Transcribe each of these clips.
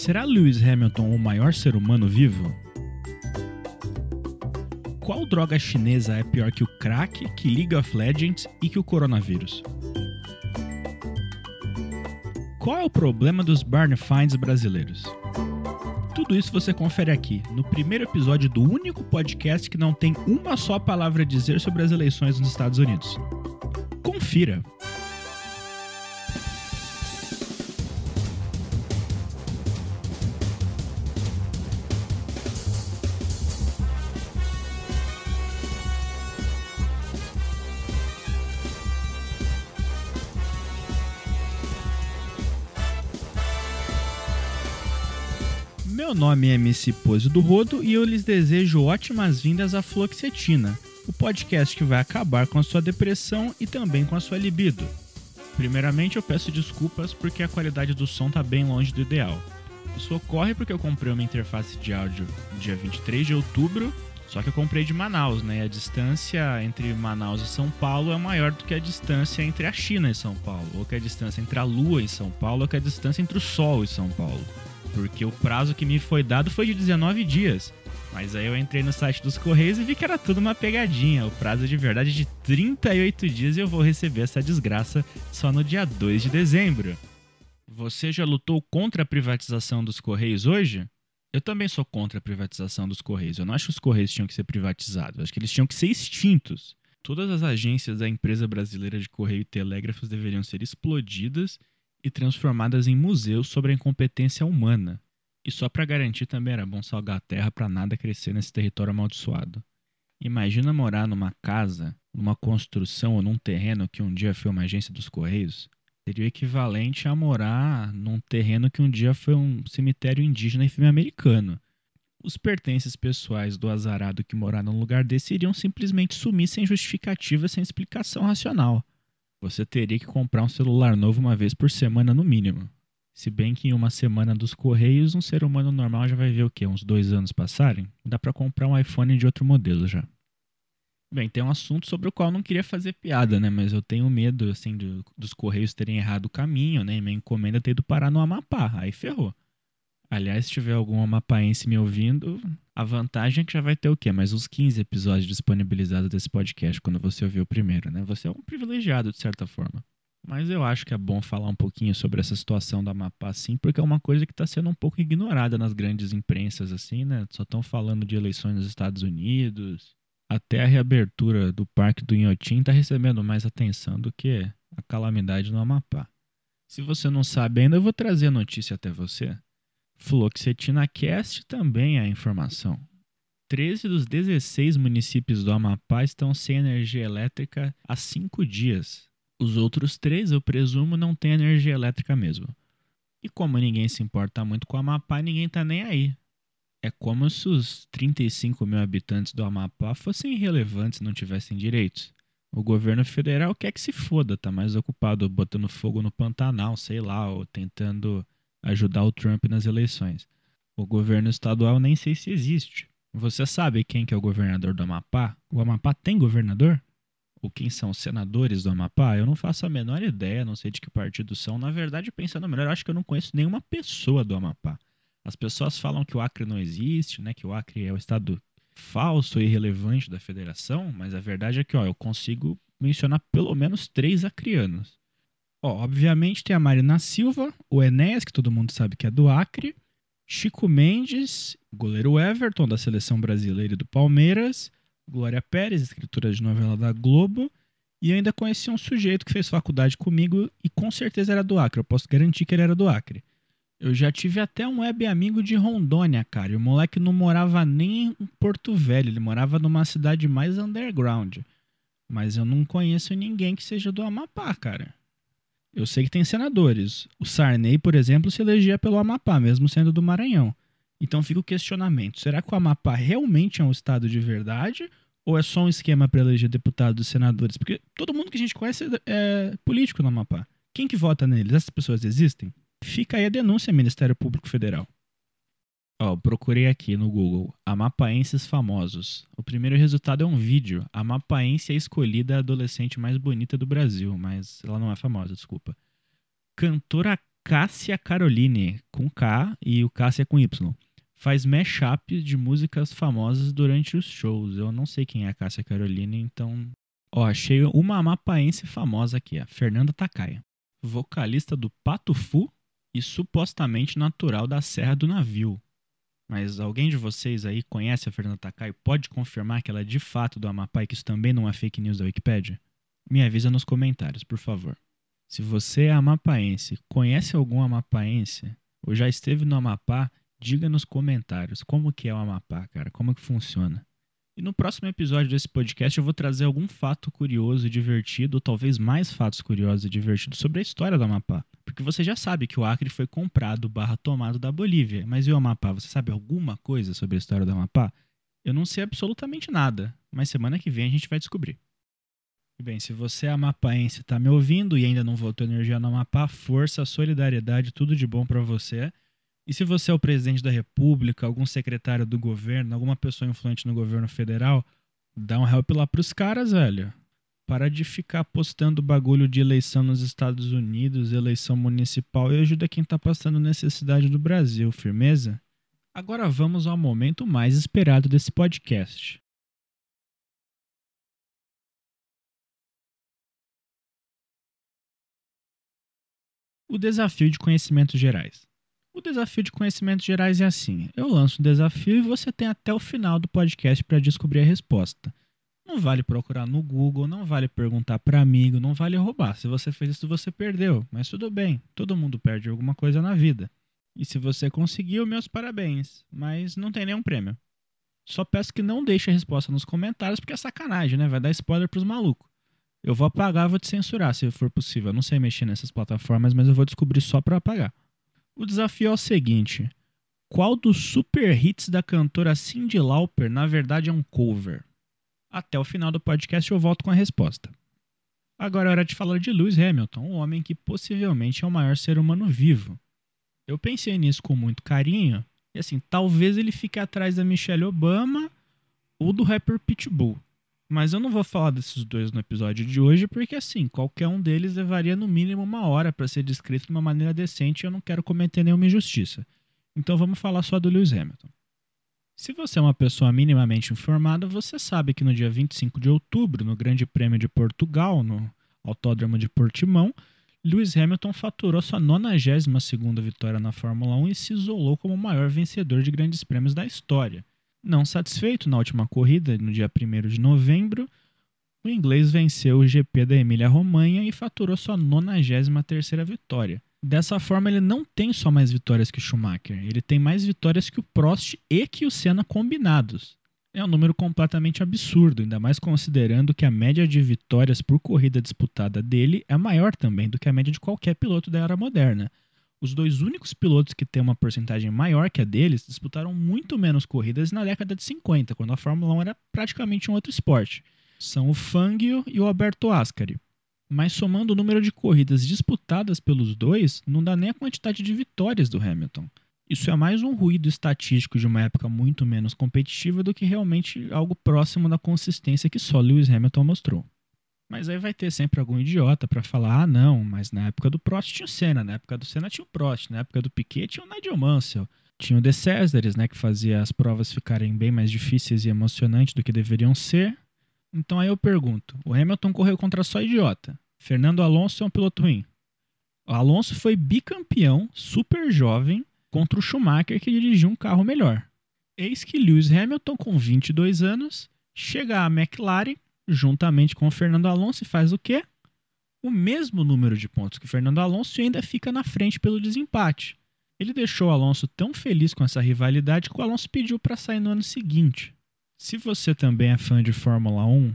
Será Lewis Hamilton o maior ser humano vivo? Qual droga chinesa é pior que o crack, que League of Legends e que o coronavírus? Qual é o problema dos Barn Finds brasileiros? Tudo isso você confere aqui, no primeiro episódio do único podcast que não tem uma só palavra a dizer sobre as eleições nos Estados Unidos. Confira! Nome é MC Pose do Rodo e eu lhes desejo ótimas vindas à Fluoxetina, o podcast que vai acabar com a sua depressão e também com a sua libido. Primeiramente, eu peço desculpas porque a qualidade do som tá bem longe do ideal. Isso ocorre porque eu comprei uma interface de áudio dia 23 de outubro, só que eu comprei de Manaus, né? E a distância entre Manaus e São Paulo é maior do que a distância entre a China e São Paulo, ou que a distância entre a Lua e São Paulo, ou que a distância entre o Sol e São Paulo porque o prazo que me foi dado foi de 19 dias. Mas aí eu entrei no site dos Correios e vi que era tudo uma pegadinha. O prazo de verdade é de 38 dias e eu vou receber essa desgraça só no dia 2 de dezembro. Você já lutou contra a privatização dos Correios hoje? Eu também sou contra a privatização dos Correios. Eu não acho que os Correios tinham que ser privatizados. Eu acho que eles tinham que ser extintos. Todas as agências da empresa brasileira de Correio e Telégrafos deveriam ser explodidas e transformadas em museus sobre a incompetência humana. E só para garantir também era bom salgar a terra para nada crescer nesse território amaldiçoado. Imagina morar numa casa, numa construção ou num terreno que um dia foi uma agência dos Correios. Seria o equivalente a morar num terreno que um dia foi um cemitério indígena em filme americano. Os pertences pessoais do azarado que morar num lugar desse iriam simplesmente sumir sem justificativa, sem explicação racional. Você teria que comprar um celular novo uma vez por semana no mínimo. Se bem que em uma semana dos Correios, um ser humano normal já vai ver o quê? Uns dois anos passarem? Dá para comprar um iPhone de outro modelo já. Bem, tem um assunto sobre o qual eu não queria fazer piada, né? Mas eu tenho medo, assim, do, dos Correios terem errado o caminho, né? E minha encomenda ter ido parar no Amapá. Aí ferrou. Aliás, se tiver algum amapaense me ouvindo, a vantagem é que já vai ter o quê? Mais uns 15 episódios disponibilizados desse podcast quando você ouvir o primeiro, né? Você é um privilegiado, de certa forma. Mas eu acho que é bom falar um pouquinho sobre essa situação do Amapá, sim, porque é uma coisa que está sendo um pouco ignorada nas grandes imprensas, assim, né? Só estão falando de eleições nos Estados Unidos. Até a reabertura do Parque do Inhotim está recebendo mais atenção do que a calamidade no Amapá. Se você não sabe ainda, eu vou trazer a notícia até você. Fluoxetina Cast também é informação. 13 dos 16 municípios do Amapá estão sem energia elétrica há 5 dias. Os outros três, eu presumo, não têm energia elétrica mesmo. E como ninguém se importa muito com o Amapá, ninguém tá nem aí. É como se os 35 mil habitantes do Amapá fossem irrelevantes e não tivessem direitos. O governo federal quer que se foda, tá mais ocupado botando fogo no Pantanal, sei lá, ou tentando ajudar o Trump nas eleições. O governo estadual nem sei se existe. Você sabe quem que é o governador do Amapá? O Amapá tem governador? Ou quem são os senadores do Amapá? Eu não faço a menor ideia, não sei de que partido são. Na verdade, pensando melhor, acho que eu não conheço nenhuma pessoa do Amapá. As pessoas falam que o Acre não existe, né? Que o Acre é o estado falso e irrelevante da federação, mas a verdade é que ó, eu consigo mencionar pelo menos três acrianos. Ó, obviamente tem a Marina Silva, o Enéas, que todo mundo sabe que é do Acre, Chico Mendes, goleiro Everton, da seleção brasileira e do Palmeiras, Glória Pérez, escritora de novela da Globo, e ainda conheci um sujeito que fez faculdade comigo e com certeza era do Acre, eu posso garantir que ele era do Acre. Eu já tive até um web amigo de Rondônia, cara, e o moleque não morava nem em Porto Velho, ele morava numa cidade mais underground. Mas eu não conheço ninguém que seja do Amapá, cara. Eu sei que tem senadores. O Sarney, por exemplo, se elegia pelo Amapá, mesmo sendo do Maranhão. Então fica o questionamento: será que o Amapá realmente é um estado de verdade? Ou é só um esquema para eleger deputados e senadores? Porque todo mundo que a gente conhece é político no Amapá. Quem que vota neles? Essas pessoas existem? Fica aí a denúncia, Ministério Público Federal. Ó, procurei aqui no Google Amapaenses famosos. O primeiro resultado é um vídeo. A Amapaense é escolhida a adolescente mais bonita do Brasil, mas ela não é famosa, desculpa. Cantora Cássia Caroline, com K e o Cássia com Y. Faz mashup de músicas famosas durante os shows. Eu não sei quem é a Cássia Caroline, então. Ó, achei uma amapaense famosa aqui, a Fernanda Takaya. Vocalista do Pato Fu e supostamente natural da Serra do Navio. Mas alguém de vocês aí conhece a Fernanda Takai? Pode confirmar que ela é de fato do Amapá e que isso também não é fake news da Wikipedia? Me avisa nos comentários, por favor. Se você é amapaense, conhece algum amapaense ou já esteve no Amapá, diga nos comentários como que é o Amapá, cara, como que funciona. E no próximo episódio desse podcast eu vou trazer algum fato curioso e divertido, ou talvez mais fatos curiosos e divertidos sobre a história do Amapá. Porque você já sabe que o Acre foi comprado barra tomado da Bolívia. Mas e o Amapá? Você sabe alguma coisa sobre a história do Amapá? Eu não sei absolutamente nada, mas semana que vem a gente vai descobrir. Bem, se você é amapaense está me ouvindo e ainda não voltou energia no Amapá, força, solidariedade, tudo de bom para você. E se você é o presidente da República, algum secretário do governo, alguma pessoa influente no governo federal, dá um help lá pros caras, velho. Para de ficar postando bagulho de eleição nos Estados Unidos, eleição municipal e ajuda quem tá passando necessidade do Brasil, firmeza? Agora vamos ao momento mais esperado desse podcast. O desafio de conhecimentos gerais. O desafio de conhecimentos gerais é assim: eu lanço um desafio e você tem até o final do podcast para descobrir a resposta. Não vale procurar no Google, não vale perguntar para amigo, não vale roubar. Se você fez isso, você perdeu. Mas tudo bem, todo mundo perde alguma coisa na vida. E se você conseguiu, meus parabéns. Mas não tem nenhum prêmio. Só peço que não deixe a resposta nos comentários, porque é sacanagem, né? Vai dar spoiler pros malucos. Eu vou apagar, vou te censurar, se for possível. Eu não sei mexer nessas plataformas, mas eu vou descobrir só para apagar. O desafio é o seguinte: qual dos super hits da cantora Cyndi Lauper na verdade é um cover? Até o final do podcast eu volto com a resposta. Agora é hora de falar de Lewis Hamilton, um homem que possivelmente é o maior ser humano vivo. Eu pensei nisso com muito carinho, e assim, talvez ele fique atrás da Michelle Obama ou do rapper Pitbull. Mas eu não vou falar desses dois no episódio de hoje, porque assim, qualquer um deles levaria no mínimo uma hora para ser descrito de uma maneira decente e eu não quero cometer nenhuma injustiça. Então vamos falar só do Lewis Hamilton. Se você é uma pessoa minimamente informada, você sabe que no dia 25 de outubro, no Grande Prêmio de Portugal, no Autódromo de Portimão, Lewis Hamilton faturou sua 92ª vitória na Fórmula 1 e se isolou como o maior vencedor de grandes prêmios da história. Não satisfeito, na última corrida, no dia 1 de novembro, o inglês venceu o GP da Emília-Romanha e faturou sua 93ª vitória. Dessa forma, ele não tem só mais vitórias que o Schumacher, ele tem mais vitórias que o Prost e que o Senna combinados. É um número completamente absurdo, ainda mais considerando que a média de vitórias por corrida disputada dele é maior também do que a média de qualquer piloto da era moderna. Os dois únicos pilotos que têm uma porcentagem maior que a deles disputaram muito menos corridas na década de 50, quando a Fórmula 1 era praticamente um outro esporte. São o Fangio e o Alberto Ascari. Mas somando o número de corridas disputadas pelos dois, não dá nem a quantidade de vitórias do Hamilton. Isso é mais um ruído estatístico de uma época muito menos competitiva do que realmente algo próximo da consistência que só Lewis Hamilton mostrou. Mas aí vai ter sempre algum idiota para falar: ah, não, mas na época do Prost tinha o Senna, na época do Senna tinha o Prost, na época do Piquet tinha o Nigel Mansell, tinha o De Césares, né, que fazia as provas ficarem bem mais difíceis e emocionantes do que deveriam ser. Então aí eu pergunto: o Hamilton correu contra só idiota. Fernando Alonso é um piloto ruim. O Alonso foi bicampeão, super jovem, contra o Schumacher que dirigiu um carro melhor. Eis que Lewis Hamilton, com 22 anos, chega à McLaren juntamente com o Fernando Alonso e faz o quê? O mesmo número de pontos que o Fernando Alonso e ainda fica na frente pelo desempate. Ele deixou o Alonso tão feliz com essa rivalidade que o Alonso pediu para sair no ano seguinte. Se você também é fã de Fórmula 1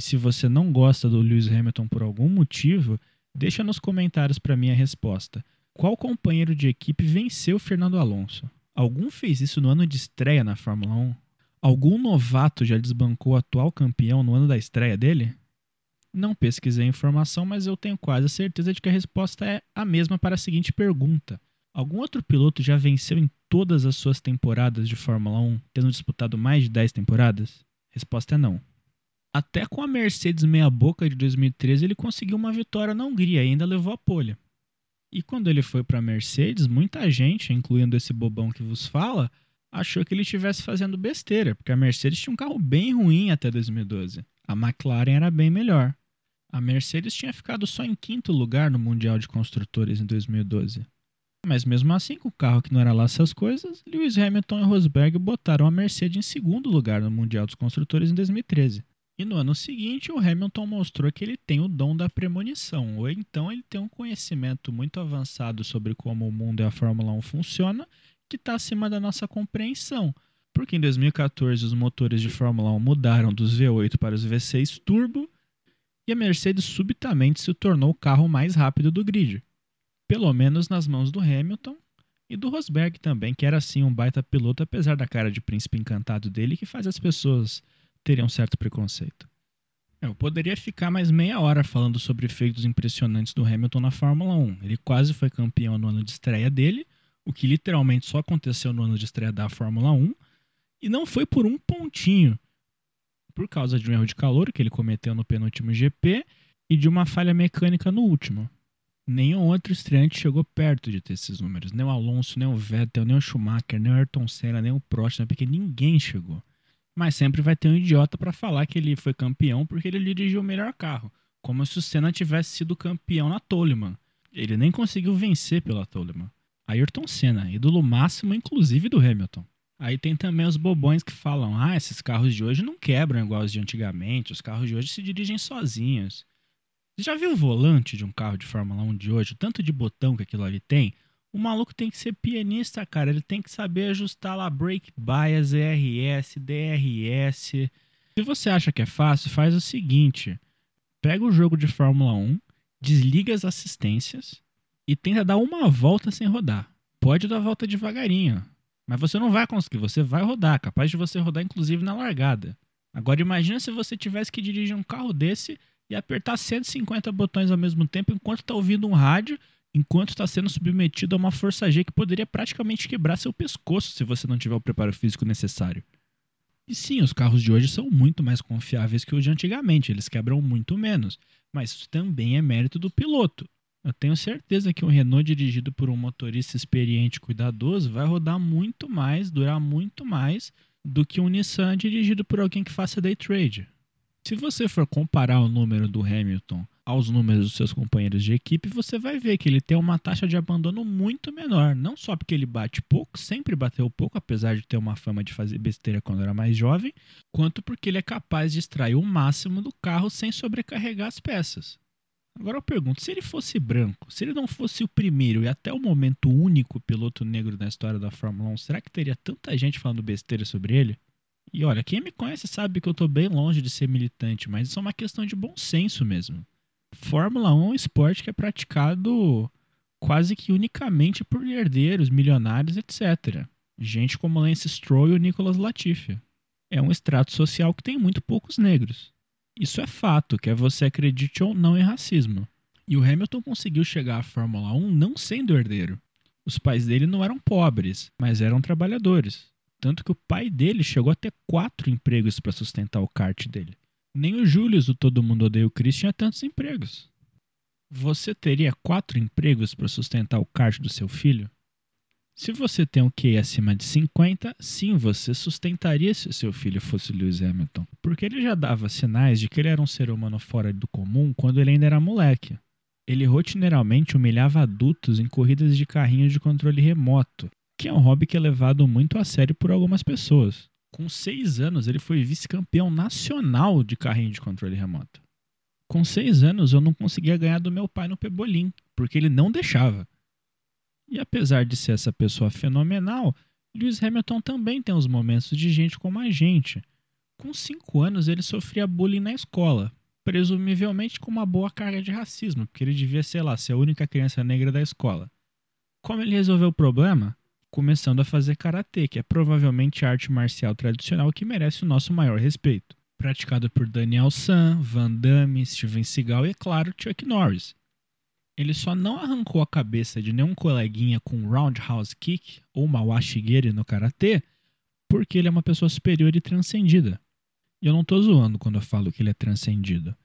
e se você não gosta do Lewis Hamilton por algum motivo, deixa nos comentários para mim a resposta. Qual companheiro de equipe venceu Fernando Alonso? Algum fez isso no ano de estreia na Fórmula 1? Algum novato já desbancou o atual campeão no ano da estreia dele? Não pesquisei a informação, mas eu tenho quase certeza de que a resposta é a mesma para a seguinte pergunta: Algum outro piloto já venceu em todas as suas temporadas de Fórmula 1, tendo disputado mais de 10 temporadas? Resposta é não. Até com a Mercedes meia-boca de 2013 ele conseguiu uma vitória na Hungria e ainda levou a polha. E quando ele foi para a Mercedes, muita gente, incluindo esse bobão que vos fala, achou que ele estivesse fazendo besteira, porque a Mercedes tinha um carro bem ruim até 2012. A McLaren era bem melhor. A Mercedes tinha ficado só em quinto lugar no Mundial de Construtores em 2012. Mas mesmo assim, com o carro que não era lá essas coisas, Lewis Hamilton e Rosberg botaram a Mercedes em segundo lugar no Mundial dos Construtores em 2013. E no ano seguinte, o Hamilton mostrou que ele tem o dom da premonição, ou então ele tem um conhecimento muito avançado sobre como o mundo e a Fórmula 1 funciona, que está acima da nossa compreensão. Porque em 2014 os motores de Fórmula 1 mudaram dos V8 para os V6 turbo e a Mercedes subitamente se tornou o carro mais rápido do grid. Pelo menos nas mãos do Hamilton e do Rosberg também, que era assim um baita piloto, apesar da cara de príncipe encantado dele, que faz as pessoas terem um certo preconceito. Eu poderia ficar mais meia hora falando sobre feitos impressionantes do Hamilton na Fórmula 1. Ele quase foi campeão no ano de estreia dele, o que literalmente só aconteceu no ano de estreia da Fórmula 1, e não foi por um pontinho por causa de um erro de calor que ele cometeu no penúltimo GP e de uma falha mecânica no último. Nenhum outro estreante chegou perto de ter esses números. Nem o Alonso, nem o Vettel, nem o Schumacher, nem o Ayrton Senna, nem o Prost, porque ninguém chegou. Mas sempre vai ter um idiota para falar que ele foi campeão porque ele dirigiu o melhor carro. Como se o Senna tivesse sido campeão na Toleman. Ele nem conseguiu vencer pela Toleman. Ayrton Senna, ídolo máximo inclusive do Hamilton. Aí tem também os bobões que falam: ah, esses carros de hoje não quebram igual os de antigamente, os carros de hoje se dirigem sozinhos. Você já viu o volante de um carro de Fórmula 1 de hoje? O tanto de botão que aquilo ali tem? O maluco tem que ser pianista, cara. Ele tem que saber ajustar lá brake bias, ERS, DRS. Se você acha que é fácil, faz o seguinte: pega o jogo de Fórmula 1, desliga as assistências e tenta dar uma volta sem rodar. Pode dar a volta devagarinho. Mas você não vai conseguir, você vai rodar, capaz de você rodar inclusive na largada. Agora imagina se você tivesse que dirigir um carro desse e apertar 150 botões ao mesmo tempo enquanto está ouvindo um rádio, enquanto está sendo submetido a uma força G que poderia praticamente quebrar seu pescoço se você não tiver o preparo físico necessário. E sim, os carros de hoje são muito mais confiáveis que os de antigamente, eles quebram muito menos, mas isso também é mérito do piloto. Eu tenho certeza que um Renault dirigido por um motorista experiente e cuidadoso vai rodar muito mais, durar muito mais do que um Nissan dirigido por alguém que faça day trade. Se você for comparar o número do Hamilton aos números dos seus companheiros de equipe, você vai ver que ele tem uma taxa de abandono muito menor. Não só porque ele bate pouco, sempre bateu pouco, apesar de ter uma fama de fazer besteira quando era mais jovem, quanto porque ele é capaz de extrair o máximo do carro sem sobrecarregar as peças. Agora eu pergunto, se ele fosse branco, se ele não fosse o primeiro e até o momento único piloto negro na história da Fórmula 1, será que teria tanta gente falando besteira sobre ele? E olha, quem me conhece sabe que eu tô bem longe de ser militante, mas isso é uma questão de bom senso mesmo. Fórmula 1 é um esporte que é praticado quase que unicamente por herdeiros, milionários, etc. Gente como Lance Stroll e o Nicolas Latifi. É um extrato social que tem muito poucos negros. Isso é fato, quer você acredite ou não em racismo. E o Hamilton conseguiu chegar à Fórmula 1 não sendo herdeiro. Os pais dele não eram pobres, mas eram trabalhadores. Tanto que o pai dele chegou a ter quatro empregos para sustentar o kart dele. Nem o Julius, o Todo Mundo Odeia o Chris, tinha tantos empregos. Você teria quatro empregos para sustentar o kart do seu filho? Se você tem um QI acima de 50, sim, você sustentaria se seu filho fosse Lewis Hamilton. Porque ele já dava sinais de que ele era um ser humano fora do comum quando ele ainda era moleque. Ele rotineiramente humilhava adultos em corridas de carrinho de controle remoto, que é um hobby que é levado muito a sério por algumas pessoas. Com seis anos, ele foi vice-campeão nacional de carrinho de controle remoto. Com seis anos, eu não conseguia ganhar do meu pai no Pebolim, porque ele não deixava. E apesar de ser essa pessoa fenomenal, Lewis Hamilton também tem os momentos de gente como a gente. Com 5 anos, ele sofria bullying na escola, presumivelmente com uma boa carga de racismo, porque ele devia, sei lá, ser a única criança negra da escola. Como ele resolveu o problema? Começando a fazer karatê, que é provavelmente a arte marcial tradicional que merece o nosso maior respeito. Praticado por Daniel San, Van Damme, Steven Seagal e, é claro, Chuck Norris. Ele só não arrancou a cabeça de nenhum coleguinha com roundhouse kick ou mawashigiri no karatê porque ele é uma pessoa superior e transcendida. E eu não tô zoando quando eu falo que ele é transcendido.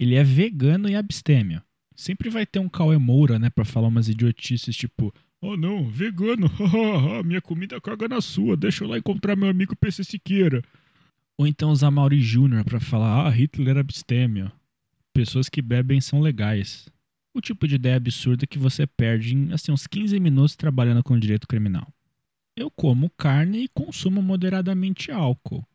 Ele é vegano e abstêmio. Sempre vai ter um Cauê Moura, né, pra falar umas idiotices tipo: Oh não, vegano, minha comida caga na sua, deixa eu lá encontrar meu amigo PC Siqueira. Ou então usar Mauri Júnior pra falar: Ah, Hitler abstêmio. Pessoas que bebem são legais. O tipo de ideia absurda que você perde em assim, uns 15 minutos trabalhando com direito criminal. Eu como carne e consumo moderadamente álcool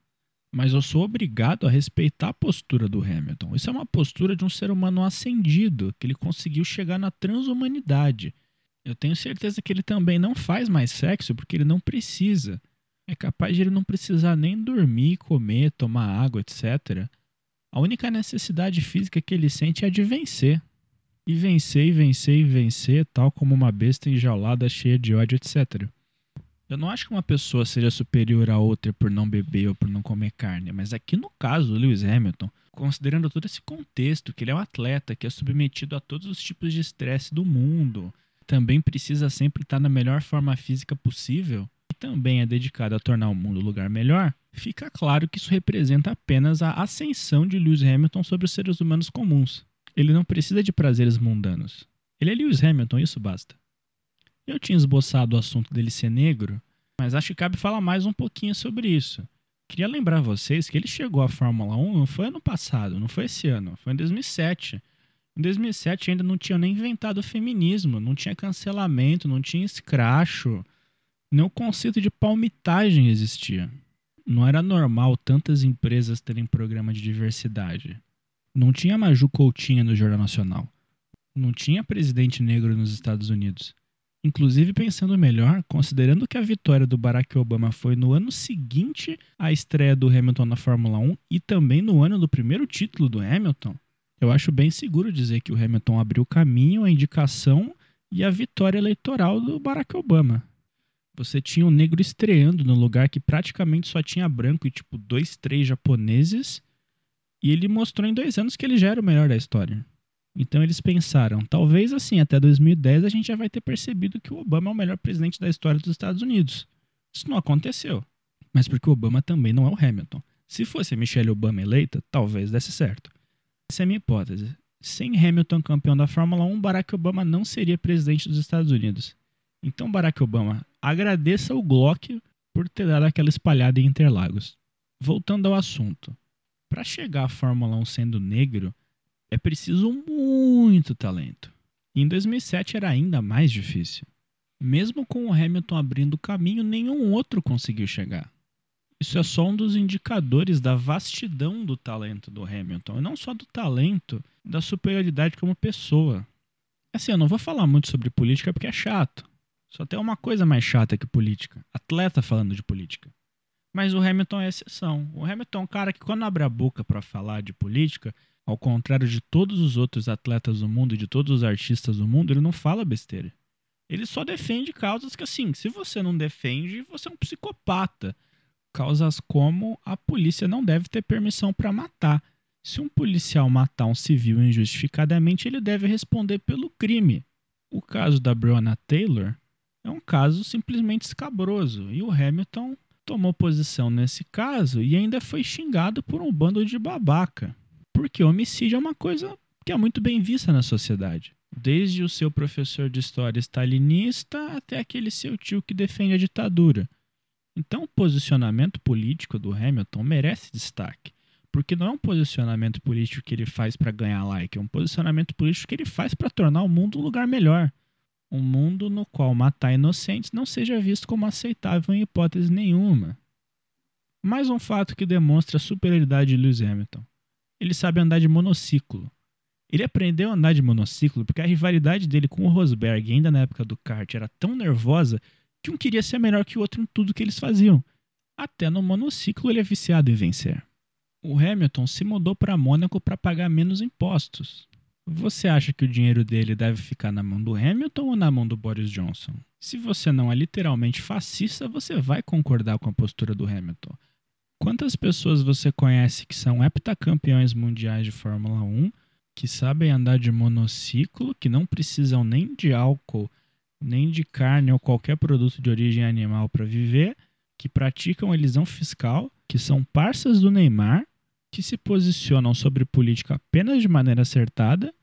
mas eu sou obrigado a respeitar a postura do Hamilton. Isso é uma postura de um ser humano ascendido, que ele conseguiu chegar na transhumanidade. Eu tenho certeza que ele também não faz mais sexo porque ele não precisa. É capaz de ele não precisar nem dormir, comer, tomar água, etc. A única necessidade física que ele sente é a de vencer. E vencer, e vencer, e vencer, tal como uma besta enjaulada cheia de ódio, etc. Eu não acho que uma pessoa seja superior a outra por não beber ou por não comer carne, mas aqui no caso do Lewis Hamilton, considerando todo esse contexto, que ele é um atleta que é submetido a todos os tipos de estresse do mundo, também precisa sempre estar na melhor forma física possível e também é dedicado a tornar o mundo um lugar melhor, fica claro que isso representa apenas a ascensão de Lewis Hamilton sobre os seres humanos comuns. Ele não precisa de prazeres mundanos. Ele é Lewis Hamilton, isso basta. Eu tinha esboçado o assunto dele ser negro, mas acho que cabe falar mais um pouquinho sobre isso. Queria lembrar vocês que ele chegou à Fórmula 1 não foi ano passado, não foi esse ano, foi em 2007. Em 2007 ainda não tinha nem inventado o feminismo, não tinha cancelamento, não tinha escracho, nem o conceito de palmitagem existia. Não era normal tantas empresas terem programa de diversidade. Não tinha Maju Coutinho no Jornal Nacional. Não tinha presidente negro nos Estados Unidos. Inclusive, pensando melhor, considerando que a vitória do Barack Obama foi no ano seguinte à estreia do Hamilton na Fórmula 1 e também no ano do primeiro título do Hamilton, eu acho bem seguro dizer que o Hamilton abriu o caminho, a indicação e a vitória eleitoral do Barack Obama. Você tinha um negro estreando no lugar que praticamente só tinha branco e tipo dois, três japoneses, e ele mostrou em dois anos que ele já era o melhor da história. Então eles pensaram, talvez assim, até 2010 a gente já vai ter percebido que o Obama é o melhor presidente da história dos Estados Unidos. Isso não aconteceu. Mas porque o Obama também não é o Hamilton. Se fosse Michelle Obama eleita, talvez desse certo. Essa é a minha hipótese. Sem Hamilton campeão da Fórmula 1, Barack Obama não seria presidente dos Estados Unidos. Então, Barack Obama, agradeça o Glock por ter dado aquela espalhada em Interlagos. Voltando ao assunto. Para chegar à Fórmula 1 sendo negro, é preciso muito talento. Em 2007 era ainda mais difícil. Mesmo com o Hamilton abrindo o caminho, nenhum outro conseguiu chegar. Isso é só um dos indicadores da vastidão do talento do Hamilton, e não só do talento, da superioridade como pessoa. Assim, eu não vou falar muito sobre política porque é chato. Só tem uma coisa mais chata que política: atleta falando de política. Mas o Hamilton é exceção. O Hamilton é um cara que, quando abre a boca para falar de política, ao contrário de todos os outros atletas do mundo e de todos os artistas do mundo, ele não fala besteira. Ele só defende causas que, assim, se você não defende, você é um psicopata. Causas como a polícia não deve ter permissão para matar. Se um policial matar um civil injustificadamente, ele deve responder pelo crime. O caso da Breonna Taylor é um caso simplesmente escabroso e o Hamilton tomou posição nesse caso e ainda foi xingado por um bando de babaca. Porque homicídio é uma coisa que é muito bem vista na sociedade. Desde o seu professor de história stalinista até aquele seu tio que defende a ditadura. Então, o posicionamento político do Hamilton merece destaque. Porque não é um posicionamento político que ele faz para ganhar like, é um posicionamento político que ele faz para tornar o mundo um lugar melhor. Um mundo no qual matar inocentes não seja visto como aceitável em hipótese nenhuma. Mais um fato que demonstra a superioridade de Lewis Hamilton ele sabe andar de monociclo. Ele aprendeu a andar de monociclo porque a rivalidade dele com o Rosberg, ainda na época do kart, era tão nervosa que um queria ser melhor que o outro em tudo que eles faziam. Até no monociclo ele é viciado em vencer. O Hamilton se mudou para Mônaco para pagar menos impostos. Você acha que o dinheiro dele deve ficar na mão do Hamilton ou na mão do Boris Johnson? Se você não é literalmente fascista, você vai concordar com a postura do Hamilton. Quantas pessoas você conhece que são heptacampeões mundiais de Fórmula 1, que sabem andar de monociclo, que não precisam nem de álcool, nem de carne ou qualquer produto de origem animal para viver, que praticam elisão fiscal, que são parças do Neymar, que se posicionam sobre política apenas de maneira acertada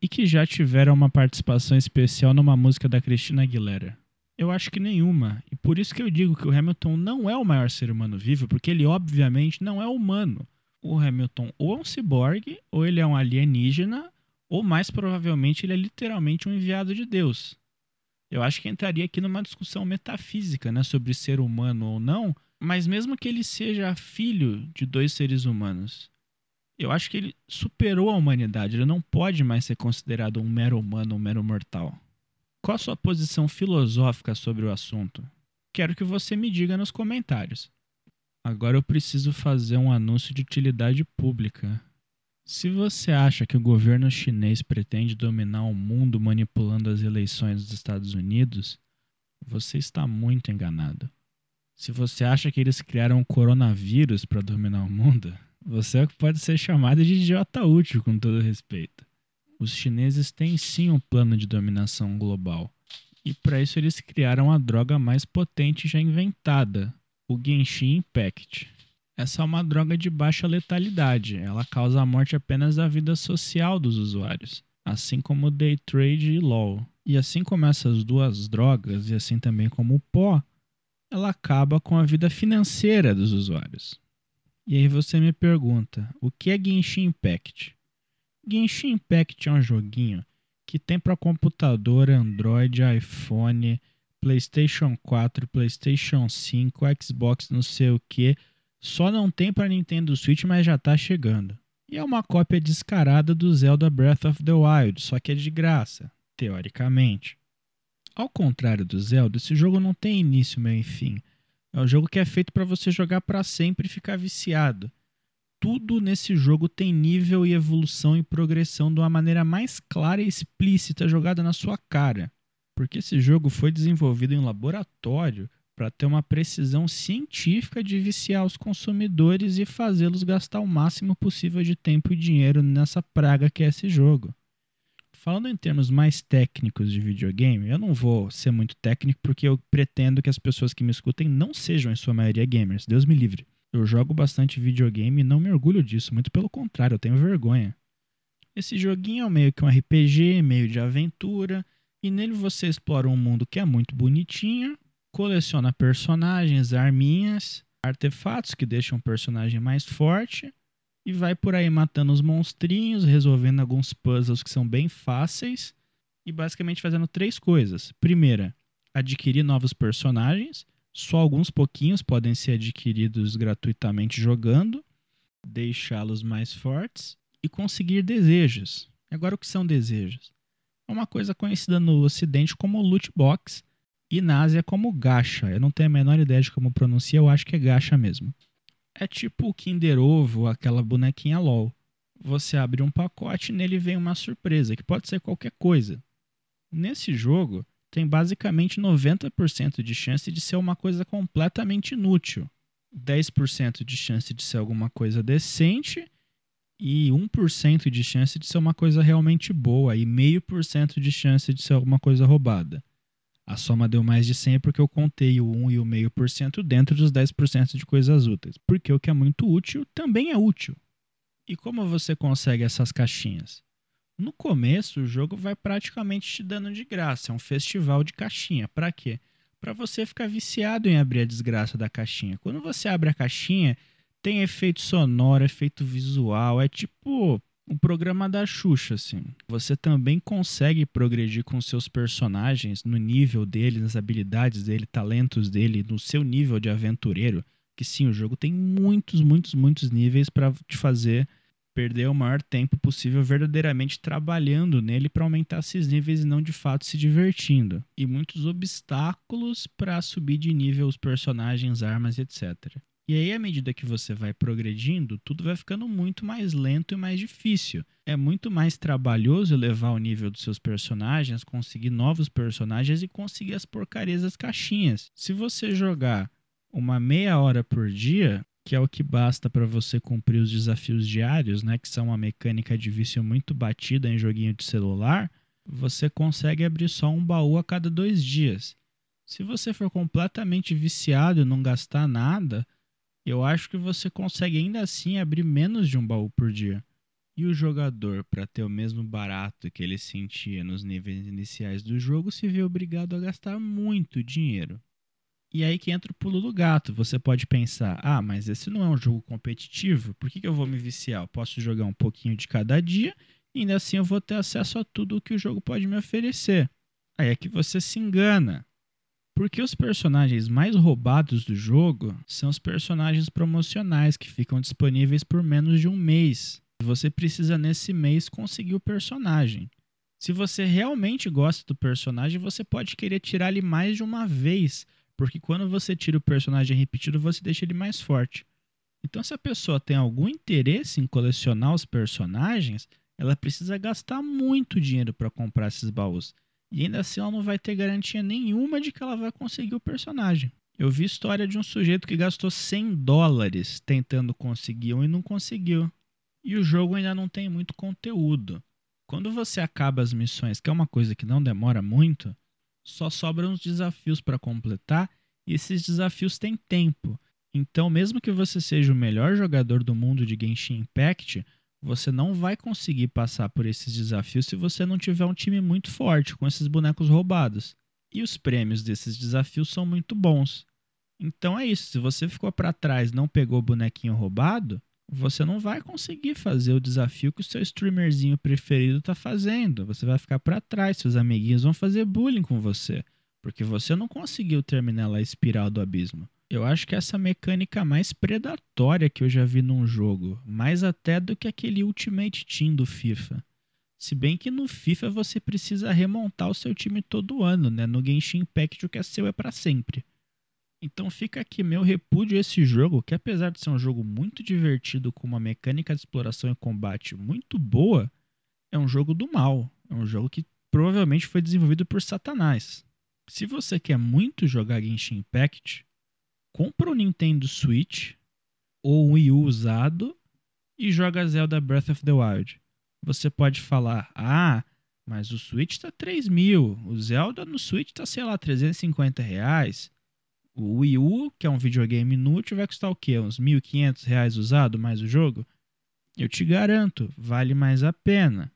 e que já tiveram uma participação especial numa música da Cristina Aguilera? Eu acho que nenhuma. E por isso que eu digo que o Hamilton não é o maior ser humano vivo, porque ele obviamente não é humano. O Hamilton ou é um ciborgue, ou ele é um alienígena, ou mais provavelmente ele é literalmente um enviado de Deus. Eu acho que entraria aqui numa discussão metafísica, né, sobre ser humano ou não, mas mesmo que ele seja filho de dois seres humanos, eu acho que ele superou a humanidade, ele não pode mais ser considerado um mero humano, um mero mortal. Qual a sua posição filosófica sobre o assunto? Quero que você me diga nos comentários. Agora eu preciso fazer um anúncio de utilidade pública. Se você acha que o governo chinês pretende dominar o mundo manipulando as eleições dos Estados Unidos, você está muito enganado. Se você acha que eles criaram o coronavírus para dominar o mundo, você é pode ser chamado de idiota útil, com todo respeito. Os chineses têm sim um plano de dominação global. E para isso eles criaram a droga mais potente já inventada, o Genshin Impact. Essa é uma droga de baixa letalidade. Ela causa a morte apenas da vida social dos usuários, assim como day trade e LoL. E assim como essas duas drogas, e assim também como o pó, ela acaba com a vida financeira dos usuários. E aí você me pergunta, o que é Genshin Impact? Genshin Impact é um joguinho que tem para computador, Android, iPhone, PlayStation 4, PlayStation 5, Xbox, não sei o que, só não tem para Nintendo Switch, mas já tá chegando. E é uma cópia descarada do Zelda Breath of the Wild, só que é de graça, teoricamente. Ao contrário do Zelda, esse jogo não tem início, meio e fim. É um jogo que é feito para você jogar para sempre e ficar viciado. Tudo nesse jogo tem nível e evolução e progressão de uma maneira mais clara e explícita jogada na sua cara. Porque esse jogo foi desenvolvido em laboratório para ter uma precisão científica de viciar os consumidores e fazê-los gastar o máximo possível de tempo e dinheiro nessa praga que é esse jogo. Falando em termos mais técnicos de videogame, eu não vou ser muito técnico porque eu pretendo que as pessoas que me escutem não sejam, em sua maioria, gamers. Deus me livre. Eu jogo bastante videogame e não me orgulho disso, muito pelo contrário, eu tenho vergonha. Esse joguinho é meio que um RPG, meio de aventura, e nele você explora um mundo que é muito bonitinho, coleciona personagens, arminhas, artefatos que deixam o personagem mais forte e vai por aí matando os monstrinhos, resolvendo alguns puzzles que são bem fáceis e basicamente fazendo três coisas. Primeira, adquirir novos personagens, só alguns pouquinhos podem ser adquiridos gratuitamente jogando, deixá-los mais fortes e conseguir desejos. Agora, o que são desejos? É uma coisa conhecida no Ocidente como loot box, na Ásia como gacha. Eu não tenho a menor ideia de como pronuncia, eu acho que é gacha mesmo. É tipo o Kinder Ovo, aquela bonequinha LOL. Você abre um pacote e nele vem uma surpresa, que pode ser qualquer coisa. Nesse jogo, tem basicamente 90% de chance de ser uma coisa completamente inútil, 10% de chance de ser alguma coisa decente e 1% de chance de ser uma coisa realmente boa e 0,5% de chance de ser alguma coisa roubada. A soma deu mais de 100 porque eu contei o 1 e o meio por cento dentro dos 10% de coisas úteis. Porque o que é muito útil também é útil. E como você consegue essas caixinhas? No começo, o jogo vai praticamente te dando de graça. É um festival de caixinha. Para quê? Para você ficar viciado em abrir a desgraça da caixinha. Quando você abre a caixinha, tem efeito sonoro, efeito visual. É tipo o programa da Xuxa, assim. Você também consegue progredir com seus personagens no nível dele, nas habilidades dele, talentos dele, no seu nível de aventureiro. Que sim, o jogo tem muitos, muitos, muitos níveis para te fazer perder o maior tempo possível verdadeiramente trabalhando nele para aumentar esses níveis e não de fato se divertindo. E muitos obstáculos para subir de nível os personagens, armas, etc. E aí, à medida que você vai progredindo, tudo vai ficando muito mais lento e mais difícil. É muito mais trabalhoso elevar o nível dos seus personagens, conseguir novos personagens e conseguir as porcarias das caixinhas. Se você jogar uma meia hora por dia, que é o que basta para você cumprir os desafios diários, né, que são uma mecânica de vício muito batida em joguinho de celular, você consegue abrir só um baú a cada dois dias. Se você for completamente viciado e não gastar nada, eu acho que você consegue ainda assim abrir menos de um baú por dia. E o jogador, para ter o mesmo barato que ele sentia nos níveis iniciais do jogo, se vê obrigado a gastar muito dinheiro. E aí que entra o pulo do gato. Você pode pensar: ah, mas esse não é um jogo competitivo, por que, que eu vou me viciar? Eu posso jogar um pouquinho de cada dia e ainda assim eu vou ter acesso a tudo o que o jogo pode me oferecer. Aí é que você se engana. Porque os personagens mais roubados do jogo são os personagens promocionais que ficam disponíveis por menos de um mês. Você precisa nesse mês conseguir o personagem. Se você realmente gosta do personagem, você pode querer tirar ele mais de uma vez porque quando você tira o personagem repetido, você deixa ele mais forte. Então, se a pessoa tem algum interesse em colecionar os personagens, ela precisa gastar muito dinheiro para comprar esses baús. E ainda assim, ela não vai ter garantia nenhuma de que ela vai conseguir o personagem. Eu vi história de um sujeito que gastou 100 dólares tentando conseguir um e não conseguiu. E o jogo ainda não tem muito conteúdo. Quando você acaba as missões, que é uma coisa que não demora muito, só sobram os desafios para completar e esses desafios têm tempo. Então, mesmo que você seja o melhor jogador do mundo de Genshin Impact, você não vai conseguir passar por esses desafios se você não tiver um time muito forte com esses bonecos roubados. E os prêmios desses desafios são muito bons. Então é isso, se você ficou para trás, não pegou o bonequinho roubado, você não vai conseguir fazer o desafio que o seu streamerzinho preferido está fazendo. Você vai ficar para trás, seus amiguinhos vão fazer bullying com você, porque você não conseguiu terminar a espiral do abismo. Eu acho que essa mecânica mais predatória que eu já vi num jogo, mais até do que aquele Ultimate Team do FIFA. Se bem que no FIFA você precisa remontar o seu time todo ano, né? No Genshin Impact o que é seu é para sempre. Então fica aqui meu repúdio a esse jogo, que apesar de ser um jogo muito divertido com uma mecânica de exploração e combate muito boa, é um jogo do mal. É um jogo que provavelmente foi desenvolvido por Satanás. Se você quer muito jogar Genshin Impact, compra o Nintendo Switch ou um Wii U usado e joga Zelda Breath of the Wild. Você pode falar, ah, mas o Switch está 3 mil, o Zelda no Switch está, sei lá, 350 reais. O Wii U, que é um videogame inútil, vai custar o quê? Uns 1.500 reais usado mais o jogo? Eu te garanto, vale mais a pena.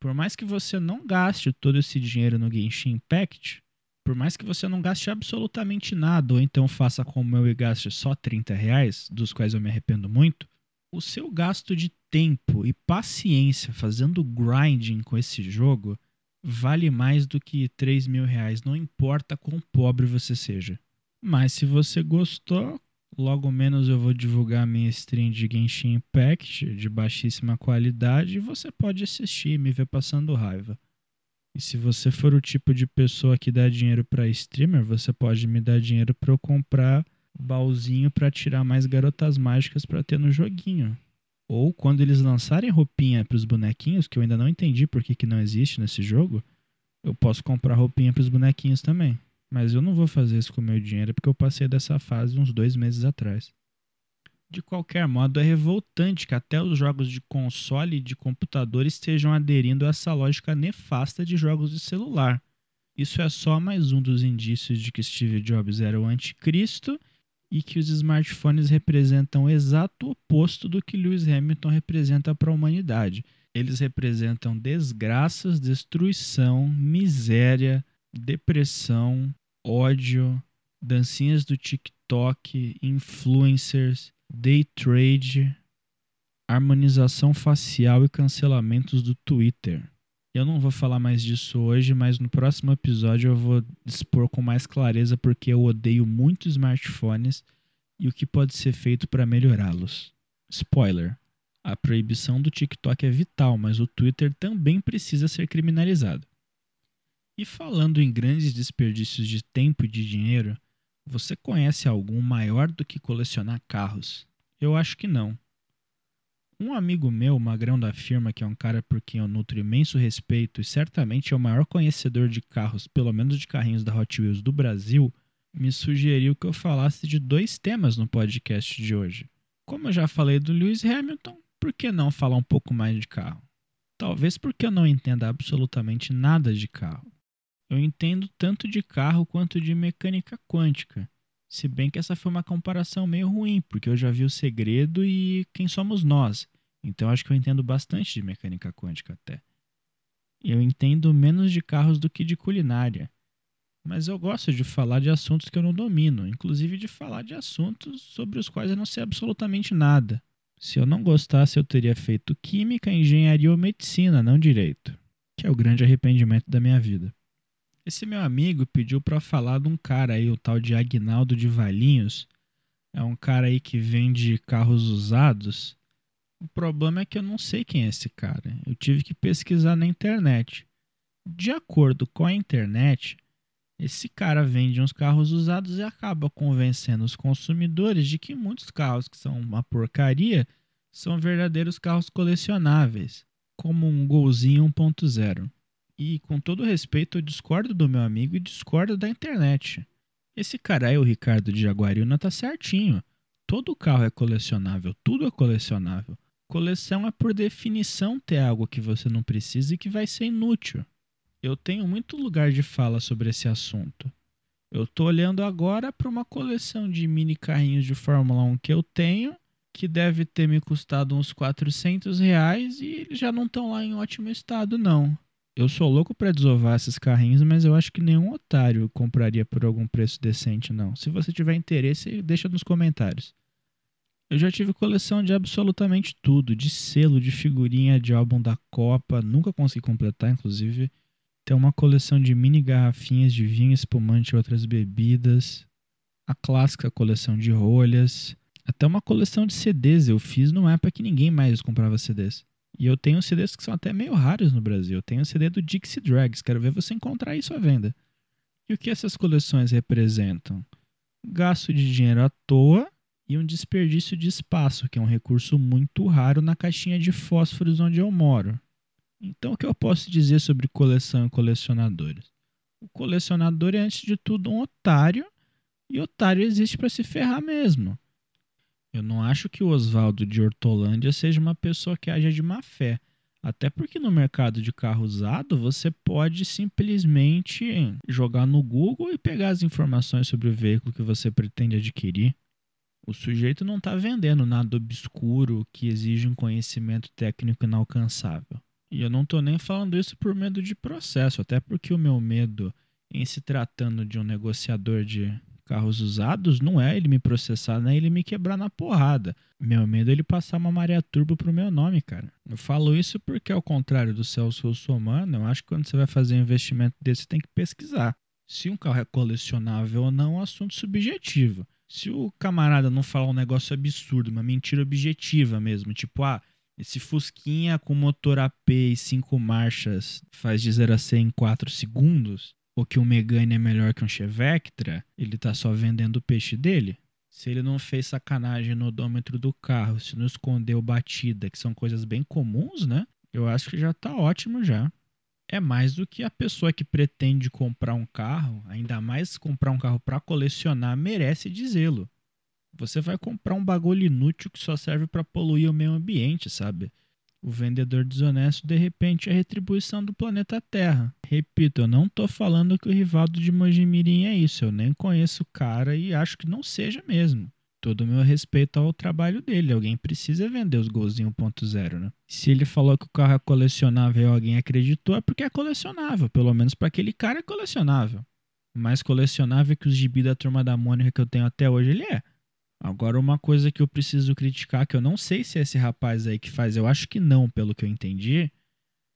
Por mais que você não gaste todo esse dinheiro no Genshin Impact, por mais que você não gaste absolutamente nada, ou então faça como eu e gaste só 30 reais, dos quais eu me arrependo muito, o seu gasto de tempo e paciência fazendo grinding com esse jogo vale mais do que 3 mil reais, não importa quão pobre você seja. Mas se você gostou, logo menos eu vou divulgar minha stream de Genshin Impact de baixíssima qualidade e você pode assistir e me ver passando raiva. E se você for o tipo de pessoa que dá dinheiro para streamer, você pode me dar dinheiro para eu comprar baúzinho para tirar mais garotas mágicas para ter no joguinho. Ou quando eles lançarem roupinha para os bonequinhos, que eu ainda não entendi por que, que não existe nesse jogo, eu posso comprar roupinha para os bonequinhos também. Mas eu não vou fazer isso com o meu dinheiro porque eu passei dessa fase uns dois meses atrás. De qualquer modo, é revoltante que até os jogos de console e de computador estejam aderindo a essa lógica nefasta de jogos de celular. Isso é só mais um dos indícios de que Steve Jobs era o anticristo e que os smartphones representam o exato oposto do que Lewis Hamilton representa para a humanidade. Eles representam desgraças, destruição, miséria, depressão, ódio, dancinhas do TikTok, influencers, day trade, harmonização facial e cancelamentos do Twitter. Eu não vou falar mais disso hoje, mas no próximo episódio eu vou expor com mais clareza porque eu odeio muito smartphones e o que pode ser feito para melhorá-los. Spoiler: a proibição do TikTok é vital, mas o Twitter também precisa ser criminalizado. E falando em grandes desperdícios de tempo e de dinheiro, você conhece algum maior do que colecionar carros? Eu acho que não. Um amigo meu, magrão da firma, que é um cara por quem eu nutro imenso respeito e certamente é o maior conhecedor de carros, pelo menos de carrinhos da Hot Wheels do Brasil, me sugeriu que eu falasse de dois temas no podcast de hoje. Como eu já falei do Lewis Hamilton, por que não falar um pouco mais de carro? Talvez porque eu não entenda absolutamente nada de carro eu entendo tanto de carro quanto de mecânica quântica. Se bem que essa foi uma comparação meio ruim, porque eu já vi o segredo e quem somos nós. Então acho que eu entendo bastante de mecânica quântica até. Eu entendo menos de carros do que de culinária. Mas eu gosto de falar de assuntos que eu não domino, inclusive de falar de assuntos sobre os quais eu não sei absolutamente nada. Se eu não gostasse, eu teria feito química, engenharia ou medicina, não direito, que é o grande arrependimento da minha vida. Esse meu amigo pediu para falar de um cara aí, o tal de Agnaldo de Valinhos. É um cara aí que vende carros usados. O problema é que eu não sei quem é esse cara. Eu tive que pesquisar na internet. De acordo com a internet, esse cara vende uns carros usados e acaba convencendo os consumidores de que muitos carros que são uma porcaria são verdadeiros carros colecionáveis, como um Golzinho 1.0. E com todo respeito, eu discordo do meu amigo e discordo da internet. Esse cara aí, o Ricardo de Jaguariúna, tá certinho. Todo carro é colecionável, tudo é colecionável. Coleção é por definição ter algo que você não precisa e que vai ser inútil eu tenho muito lugar de fala sobre esse assunto. Eu estou olhando agora para uma coleção de mini carrinhos de Fórmula 1 que eu tenho, que deve ter me custado uns 400 reais e eles já não estão lá em ótimo estado, não. Eu sou louco para desovar esses carrinhos, mas eu acho que nenhum otário compraria por algum preço decente, não. Se você tiver interesse, deixa nos comentários. Eu já tive coleção de absolutamente tudo, de selo, de figurinha, de álbum da Copa, nunca consegui completar, inclusive. Tem uma coleção de mini garrafinhas de vinho espumante e outras bebidas. A clássica coleção de rolhas. Até uma coleção de CDs eu fiz numa época que ninguém mais comprava CDs. E eu tenho CDs que são até meio raros no Brasil. Eu tenho o CD do Dixie Drags. Quero ver você encontrar isso à venda. E o que essas coleções representam? Gasto de dinheiro à toa e um desperdício de espaço, que é um recurso muito raro na caixinha de fósforos onde eu moro. Então, o que eu posso dizer sobre coleção e colecionadores? O colecionador é, antes de tudo, um otário, e otário existe para se ferrar mesmo. Eu não acho que o Oswaldo de Hortolândia seja uma pessoa que haja de má fé. Até porque no mercado de carro usado você pode simplesmente jogar no Google e pegar as informações sobre o veículo que você pretende adquirir. O sujeito não está vendendo nada obscuro que exige um conhecimento técnico inalcançável. E eu não estou nem falando isso por medo de processo, até porque o meu medo em se tratando de um negociador de carros usados não é ele me processar, nem ele me quebrar na porrada. Meu medo é ele passar uma maré turbo pro meu nome, cara. Eu falo isso porque, ao contrário do Celso Russomano, eu acho que quando você vai fazer um investimento desse, você tem que pesquisar. Se um carro é colecionável ou não é um assunto subjetivo. Se o camarada não falar um negócio absurdo, uma mentira objetiva mesmo, tipo, ah, esse Fusquinha com motor AP e 5 marchas faz de 0 a 100 em 4 segundos, ou que o Megane é melhor que um Chevectra, ele tá só vendendo o peixe dele. Se ele não fez sacanagem no odômetro do carro, se não escondeu batida, que são coisas bem comuns, né? Eu acho que já tá ótimo já. É mais do que a pessoa que pretende comprar um carro, ainda mais comprar um carro para colecionar, merece dizê-lo. Você vai comprar um bagulho inútil que só serve para poluir o meio ambiente, sabe? O vendedor desonesto, de repente, é a retribuição do planeta Terra. Repito, eu não tô falando que o Rivaldo de Mojimirim é isso. Eu nem conheço o cara e acho que não seja mesmo. Todo o meu respeito ao trabalho dele. Alguém precisa vender os golzinhos 1.0, né? Se ele falou que o carro é colecionável e alguém acreditou, é porque é colecionável. Pelo menos para aquele cara é colecionável. Mais colecionável que os gibi da Turma da Mônica que eu tenho até hoje, ele é. Agora, uma coisa que eu preciso criticar, que eu não sei se é esse rapaz aí que faz, eu acho que não, pelo que eu entendi,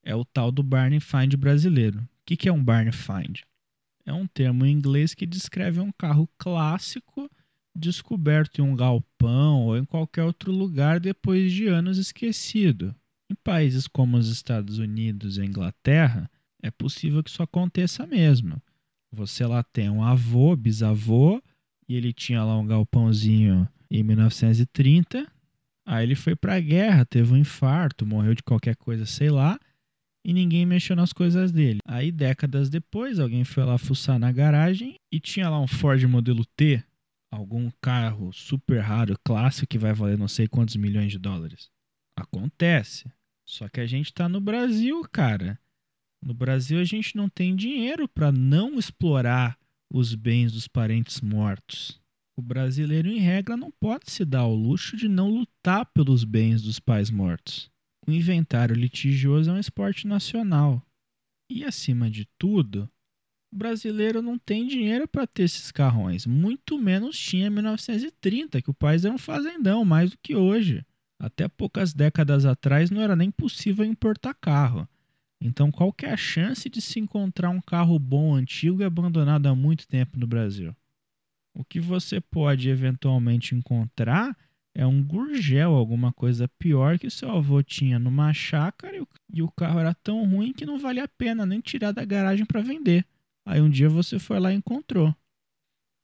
é o tal do Barney Find brasileiro. O que, que é um Barney Find? É um termo em inglês que descreve um carro clássico descoberto em um galpão ou em qualquer outro lugar depois de anos esquecido. Em países como os Estados Unidos e a Inglaterra, é possível que isso aconteça mesmo. Você lá tem um avô, bisavô, ele tinha lá um galpãozinho em 1930. Aí ele foi para a guerra, teve um infarto, morreu de qualquer coisa, sei lá, e ninguém mexeu nas coisas dele. Aí décadas depois, alguém foi lá fuçar na garagem e tinha lá um Ford modelo T, algum carro super raro, clássico que vai valer não sei quantos milhões de dólares. Acontece. Só que a gente tá no Brasil, cara. No Brasil a gente não tem dinheiro para não explorar os bens dos parentes mortos. O brasileiro, em regra, não pode se dar ao luxo de não lutar pelos bens dos pais mortos. O inventário litigioso é um esporte nacional. E, acima de tudo, o brasileiro não tem dinheiro para ter esses carrões. Muito menos tinha em 1930, que o país era um fazendão, mais do que hoje. Até poucas décadas atrás não era nem possível importar carro. Então, qual que é a chance de se encontrar um carro bom, antigo e abandonado há muito tempo no Brasil? O que você pode eventualmente encontrar é um gurgel, alguma coisa pior que seu avô tinha numa chácara e o carro era tão ruim que não valia a pena nem tirar da garagem para vender. Aí um dia você foi lá e encontrou.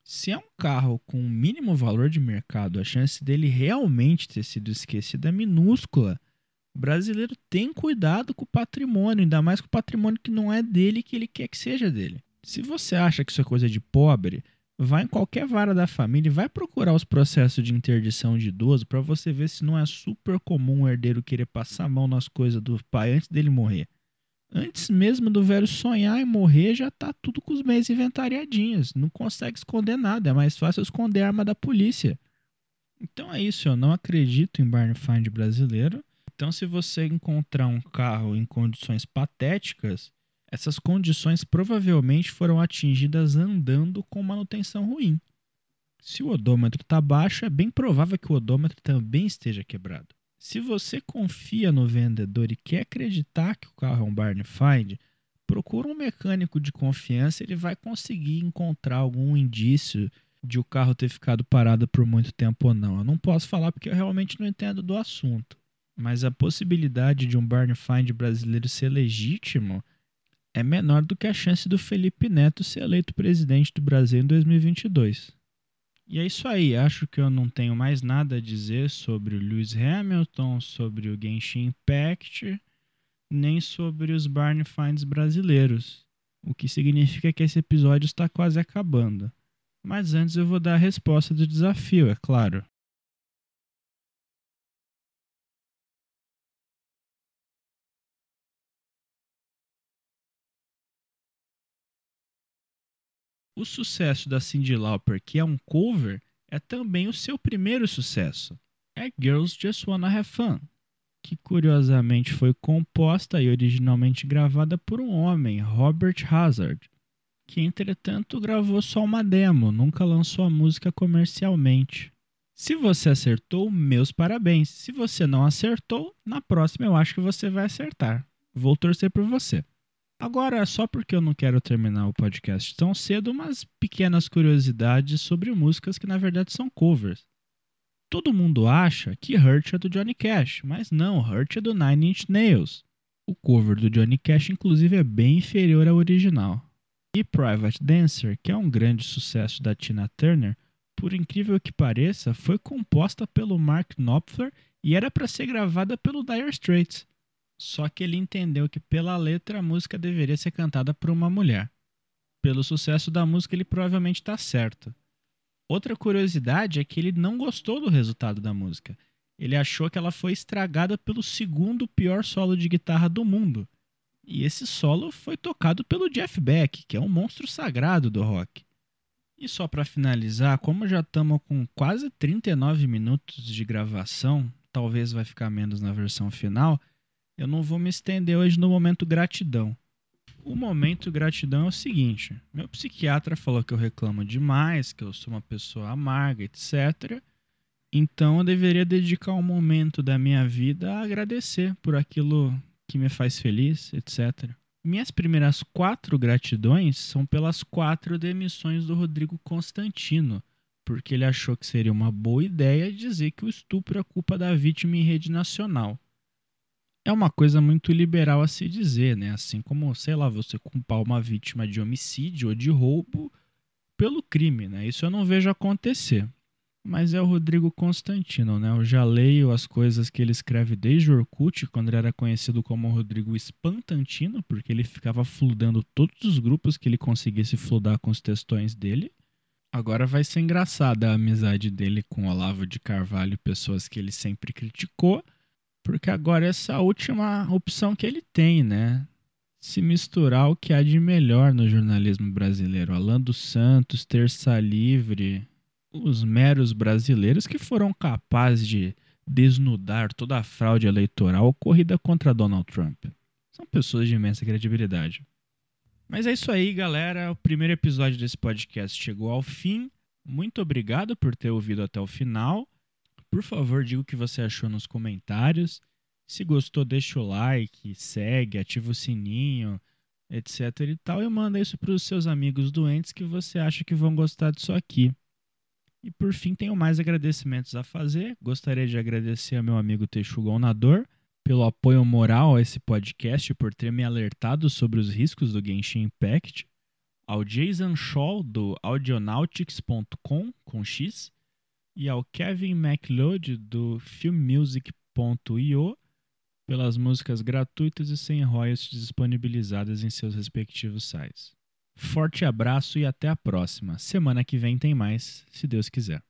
Se é um carro com mínimo valor de mercado, a chance dele realmente ter sido esquecido é minúscula. Brasileiro tem cuidado com o patrimônio, ainda mais com o patrimônio que não é dele que ele quer que seja dele. Se você acha que isso é coisa de pobre, vai em qualquer vara da família e vai procurar os processos de interdição de idoso para você ver se não é super comum o herdeiro querer passar a mão nas coisas do pai antes dele morrer. Antes mesmo do velho sonhar em morrer, já tá tudo com os meios inventariadinhos. Não consegue esconder nada, é mais fácil esconder a arma da polícia. Então é isso, eu não acredito em Barney Find brasileiro. Então, se você encontrar um carro em condições patéticas, essas condições provavelmente foram atingidas andando com manutenção ruim. Se o odômetro está baixo, é bem provável que o odômetro também esteja quebrado. Se você confia no vendedor e quer acreditar que o carro é um Barney Find, procura um mecânico de confiança, ele vai conseguir encontrar algum indício de o carro ter ficado parado por muito tempo ou não. Eu não posso falar porque eu realmente não entendo do assunto. Mas a possibilidade de um Barney Find brasileiro ser legítimo é menor do que a chance do Felipe Neto ser eleito presidente do Brasil em 2022. E é isso aí, acho que eu não tenho mais nada a dizer sobre o Lewis Hamilton, sobre o Genshin Impact, nem sobre os Barney Finds brasileiros. O que significa que esse episódio está quase acabando. Mas antes eu vou dar a resposta do desafio, é claro. O sucesso da Cyndi Lauper, que é um cover, é também o seu primeiro sucesso. É Girls Just Wanna Have Fun, que curiosamente foi composta e originalmente gravada por um homem, Robert Hazard, que entretanto gravou só uma demo, nunca lançou a música comercialmente. Se você acertou, meus parabéns. Se você não acertou, na próxima eu acho que você vai acertar. Vou torcer por você. Agora, só porque eu não quero terminar o podcast tão cedo, umas pequenas curiosidades sobre músicas que na verdade são covers. Todo mundo acha que Hurt é do Johnny Cash, mas não, Hurt é do Nine Inch Nails. O cover do Johnny Cash, inclusive, é bem inferior ao original. E Private Dancer, que é um grande sucesso da Tina Turner, por incrível que pareça, foi composta pelo Mark Knopfler e era para ser gravada pelo Dire Straits. Só que ele entendeu que pela letra a música deveria ser cantada por uma mulher. Pelo sucesso da música, ele provavelmente está certo. Outra curiosidade é que ele não gostou do resultado da música. Ele achou que ela foi estragada pelo segundo pior solo de guitarra do mundo. E esse solo foi tocado pelo Jeff Beck, que é um monstro sagrado do rock. E só para finalizar, como já estamos com quase 39 minutos de gravação, talvez vai ficar menos na versão final, eu não vou me estender hoje no momento gratidão. O momento gratidão é o seguinte: meu psiquiatra falou que eu reclamo demais, que eu sou uma pessoa amarga, etc. Então eu deveria dedicar um momento da minha vida a agradecer por aquilo que me faz feliz, etc. Minhas primeiras quatro gratidões são pelas quatro demissões do Rodrigo Constantino, porque ele achou que seria uma boa ideia dizer que o estupro é culpa da vítima em rede nacional é uma coisa muito liberal a se dizer, né? Assim como, sei lá, você culpar uma vítima de homicídio ou de roubo pelo crime, né? Isso eu não vejo acontecer. Mas é o Rodrigo Constantino, né? Eu já leio as coisas que ele escreve desde o Orkut, quando ele era conhecido como Rodrigo Espantantino, porque ele ficava fludando todos os grupos que ele conseguisse fludar com os textões dele. Agora vai ser engraçada a amizade dele com Olavo de Carvalho, pessoas que ele sempre criticou porque agora essa é a última opção que ele tem, né? Se misturar o que há de melhor no jornalismo brasileiro. Alan dos Santos, Terça Livre, os meros brasileiros que foram capazes de desnudar toda a fraude eleitoral ocorrida contra Donald Trump. São pessoas de imensa credibilidade. Mas é isso aí, galera. O primeiro episódio desse podcast chegou ao fim. Muito obrigado por ter ouvido até o final. Por favor, diga o que você achou nos comentários. Se gostou, deixa o like, segue, ativa o sininho, etc e tal. E manda isso para os seus amigos doentes que você acha que vão gostar disso aqui. E por fim, tenho mais agradecimentos a fazer. Gostaria de agradecer ao meu amigo Texuga Onador pelo apoio moral a esse podcast, por ter me alertado sobre os riscos do Genshin Impact, ao Jason Shaw do audionautics.com com X e ao Kevin MacLeod do filmmusic.io pelas músicas gratuitas e sem royalties disponibilizadas em seus respectivos sites. Forte abraço e até a próxima. Semana que vem tem mais, se Deus quiser.